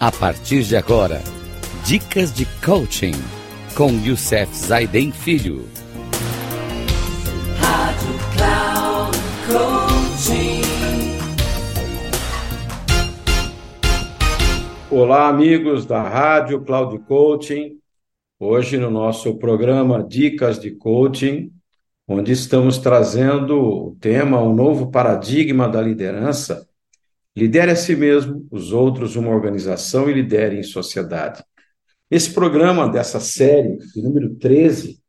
A partir de agora, dicas de coaching com Youssef Zaiden Filho. Rádio Cloud Coaching. Olá, amigos da Rádio Cloud Coaching. Hoje no nosso programa Dicas de Coaching, onde estamos trazendo o tema um novo paradigma da liderança. Lidere a si mesmo, os outros, uma organização e lidere em sociedade. Esse programa dessa série, de número 13,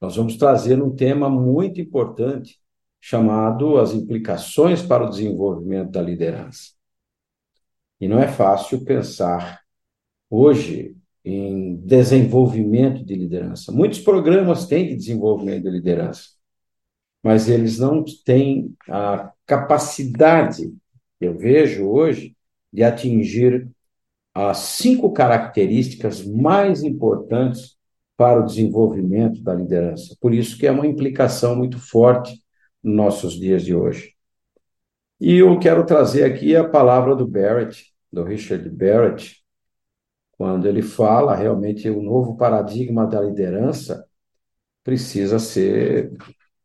nós vamos trazer um tema muito importante chamado as implicações para o desenvolvimento da liderança. E não é fácil pensar hoje em desenvolvimento de liderança. Muitos programas têm de desenvolvimento de liderança, mas eles não têm a capacidade, eu vejo hoje, de atingir as cinco características mais importantes para o desenvolvimento da liderança. Por isso que é uma implicação muito forte nos nossos dias de hoje. E eu quero trazer aqui a palavra do Barrett, do Richard Barrett, quando ele fala realmente o novo paradigma da liderança precisa ser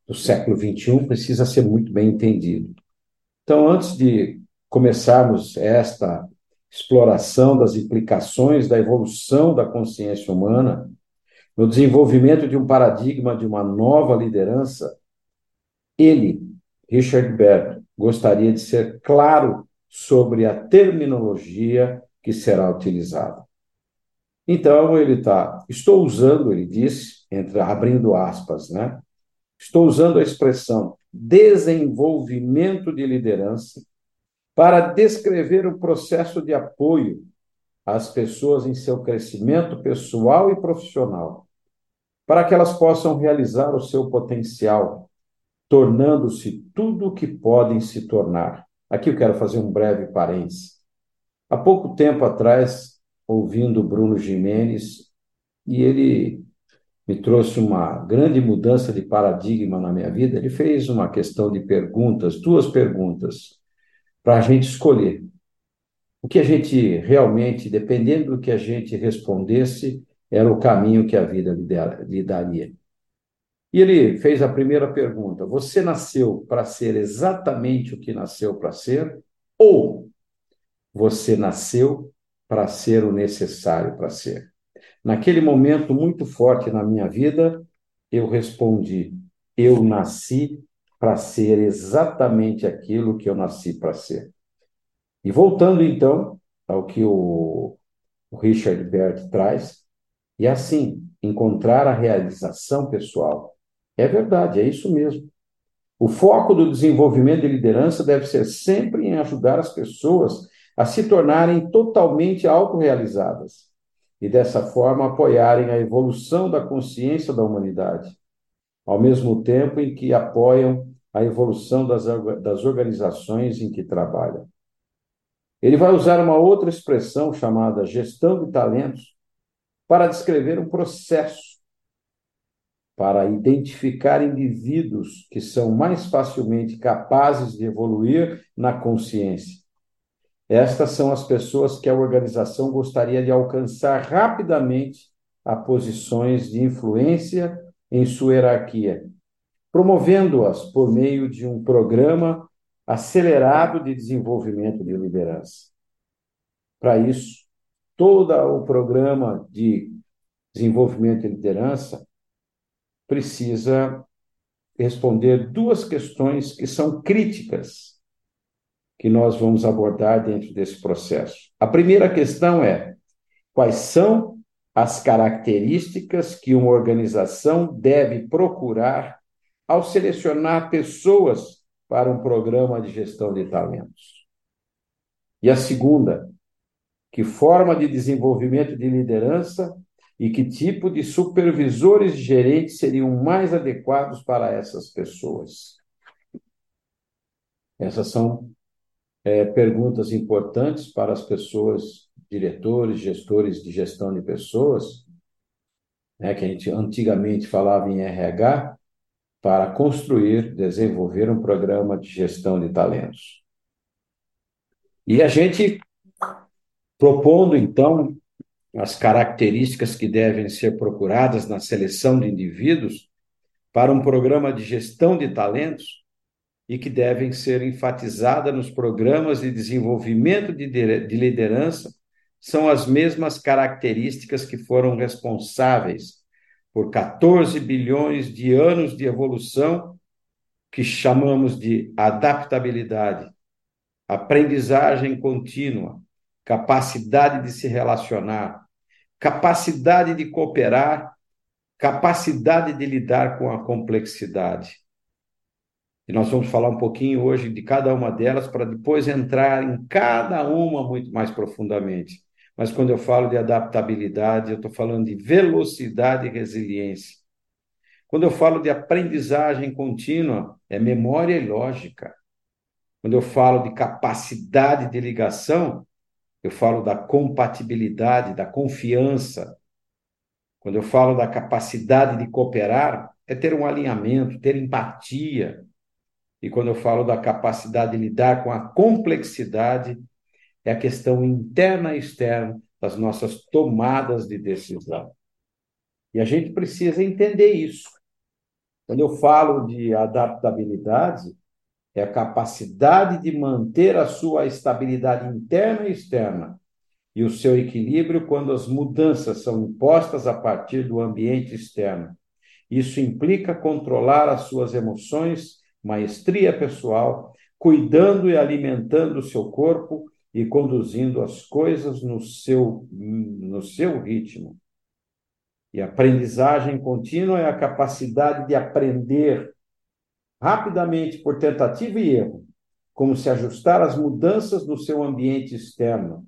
do século XXI precisa ser muito bem entendido. Então, antes de começarmos esta exploração das implicações da evolução da consciência humana, no desenvolvimento de um paradigma de uma nova liderança, ele, Richard Baird, gostaria de ser claro sobre a terminologia que será utilizada. Então ele está, estou usando, ele disse, entre abrindo aspas, né? Estou usando a expressão desenvolvimento de liderança para descrever o processo de apoio às pessoas em seu crescimento pessoal e profissional, para que elas possam realizar o seu potencial, tornando-se tudo o que podem se tornar. Aqui eu quero fazer um breve parênteses. Há pouco tempo atrás, ouvindo Bruno Jimenez e ele me trouxe uma grande mudança de paradigma na minha vida. Ele fez uma questão de perguntas, duas perguntas, para a gente escolher. O que a gente realmente, dependendo do que a gente respondesse, era o caminho que a vida lhe daria. E ele fez a primeira pergunta: Você nasceu para ser exatamente o que nasceu para ser? Ou você nasceu para ser o necessário para ser. Naquele momento muito forte na minha vida, eu respondi: eu nasci para ser exatamente aquilo que eu nasci para ser. E voltando então ao que o, Richard Bert traz, e assim, encontrar a realização pessoal. É verdade, é isso mesmo. O foco do desenvolvimento de liderança deve ser sempre em ajudar as pessoas a se tornarem totalmente autorrealizadas e, dessa forma, apoiarem a evolução da consciência da humanidade, ao mesmo tempo em que apoiam a evolução das, das organizações em que trabalham. Ele vai usar uma outra expressão chamada gestão de talentos para descrever um processo para identificar indivíduos que são mais facilmente capazes de evoluir na consciência estas são as pessoas que a organização gostaria de alcançar rapidamente a posições de influência em sua hierarquia, promovendo-as por meio de um programa acelerado de desenvolvimento de liderança. Para isso, todo o programa de desenvolvimento de liderança precisa responder duas questões que são críticas que nós vamos abordar dentro desse processo. A primeira questão é: quais são as características que uma organização deve procurar ao selecionar pessoas para um programa de gestão de talentos? E a segunda, que forma de desenvolvimento de liderança e que tipo de supervisores e gerentes seriam mais adequados para essas pessoas? Essas são é, perguntas importantes para as pessoas, diretores, gestores de gestão de pessoas, né, que a gente antigamente falava em RH, para construir, desenvolver um programa de gestão de talentos. E a gente propondo então as características que devem ser procuradas na seleção de indivíduos para um programa de gestão de talentos e que devem ser enfatizadas nos programas de desenvolvimento de liderança são as mesmas características que foram responsáveis por 14 bilhões de anos de evolução que chamamos de adaptabilidade, aprendizagem contínua, capacidade de se relacionar, capacidade de cooperar, capacidade de lidar com a complexidade. E nós vamos falar um pouquinho hoje de cada uma delas para depois entrar em cada uma muito mais profundamente. Mas quando eu falo de adaptabilidade, eu estou falando de velocidade e resiliência. Quando eu falo de aprendizagem contínua, é memória e lógica. Quando eu falo de capacidade de ligação, eu falo da compatibilidade, da confiança. Quando eu falo da capacidade de cooperar, é ter um alinhamento, ter empatia. E quando eu falo da capacidade de lidar com a complexidade, é a questão interna e externa das nossas tomadas de decisão. E a gente precisa entender isso. Quando eu falo de adaptabilidade, é a capacidade de manter a sua estabilidade interna e externa e o seu equilíbrio quando as mudanças são impostas a partir do ambiente externo. Isso implica controlar as suas emoções, maestria pessoal, cuidando e alimentando o seu corpo e conduzindo as coisas no seu, no seu ritmo. E aprendizagem contínua é a capacidade de aprender rapidamente por tentativa e erro, como se ajustar às mudanças no seu ambiente externo,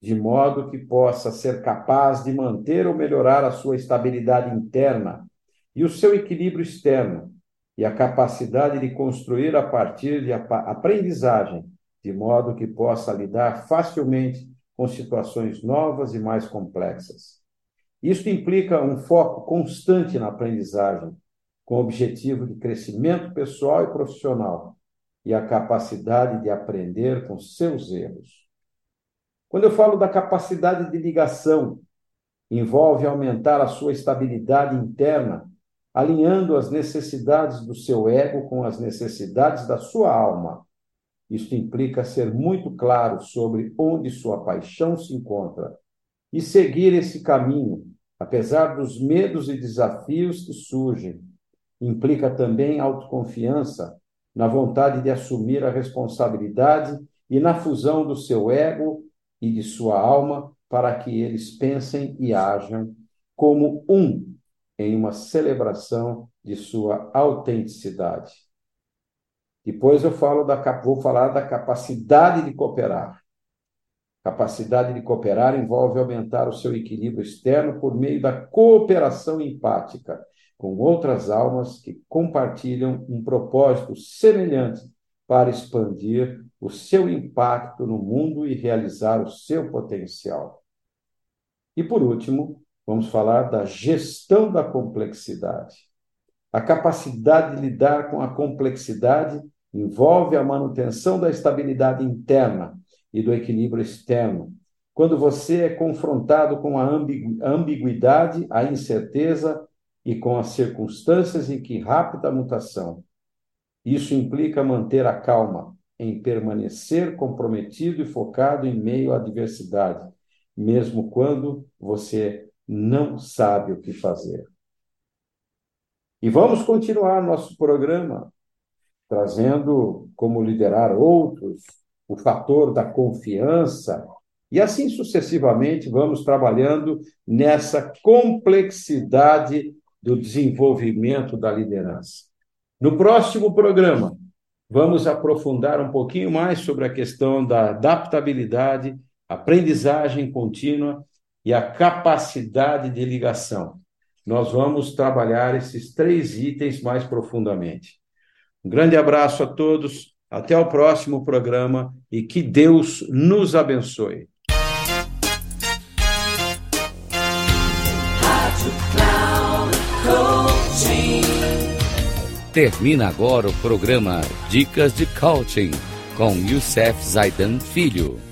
de modo que possa ser capaz de manter ou melhorar a sua estabilidade interna e o seu equilíbrio externo, e a capacidade de construir a partir de aprendizagem de modo que possa lidar facilmente com situações novas e mais complexas. Isto implica um foco constante na aprendizagem, com o objetivo de crescimento pessoal e profissional, e a capacidade de aprender com seus erros. Quando eu falo da capacidade de ligação, envolve aumentar a sua estabilidade interna, alinhando as necessidades do seu ego com as necessidades da sua alma isto implica ser muito claro sobre onde sua paixão se encontra e seguir esse caminho, apesar dos medos e desafios que surgem. Implica também autoconfiança, na vontade de assumir a responsabilidade e na fusão do seu ego e de sua alma para que eles pensem e ajam como um em uma celebração de sua autenticidade. Depois eu falo da, vou falar da capacidade de cooperar. Capacidade de cooperar envolve aumentar o seu equilíbrio externo por meio da cooperação empática com outras almas que compartilham um propósito semelhante para expandir o seu impacto no mundo e realizar o seu potencial. E por último, vamos falar da gestão da complexidade. A capacidade de lidar com a complexidade envolve a manutenção da estabilidade interna e do equilíbrio externo. Quando você é confrontado com a ambiguidade, a incerteza e com as circunstâncias em que rápida mutação. Isso implica manter a calma, em permanecer comprometido e focado em meio à adversidade, mesmo quando você não sabe o que fazer. E vamos continuar nosso programa trazendo como liderar outros, o fator da confiança, e assim sucessivamente vamos trabalhando nessa complexidade do desenvolvimento da liderança. No próximo programa, vamos aprofundar um pouquinho mais sobre a questão da adaptabilidade, aprendizagem contínua e a capacidade de ligação. Nós vamos trabalhar esses três itens mais profundamente. Um grande abraço a todos, até o próximo programa e que Deus nos abençoe. Termina agora o programa Dicas de Coaching com Youssef Zaidan Filho.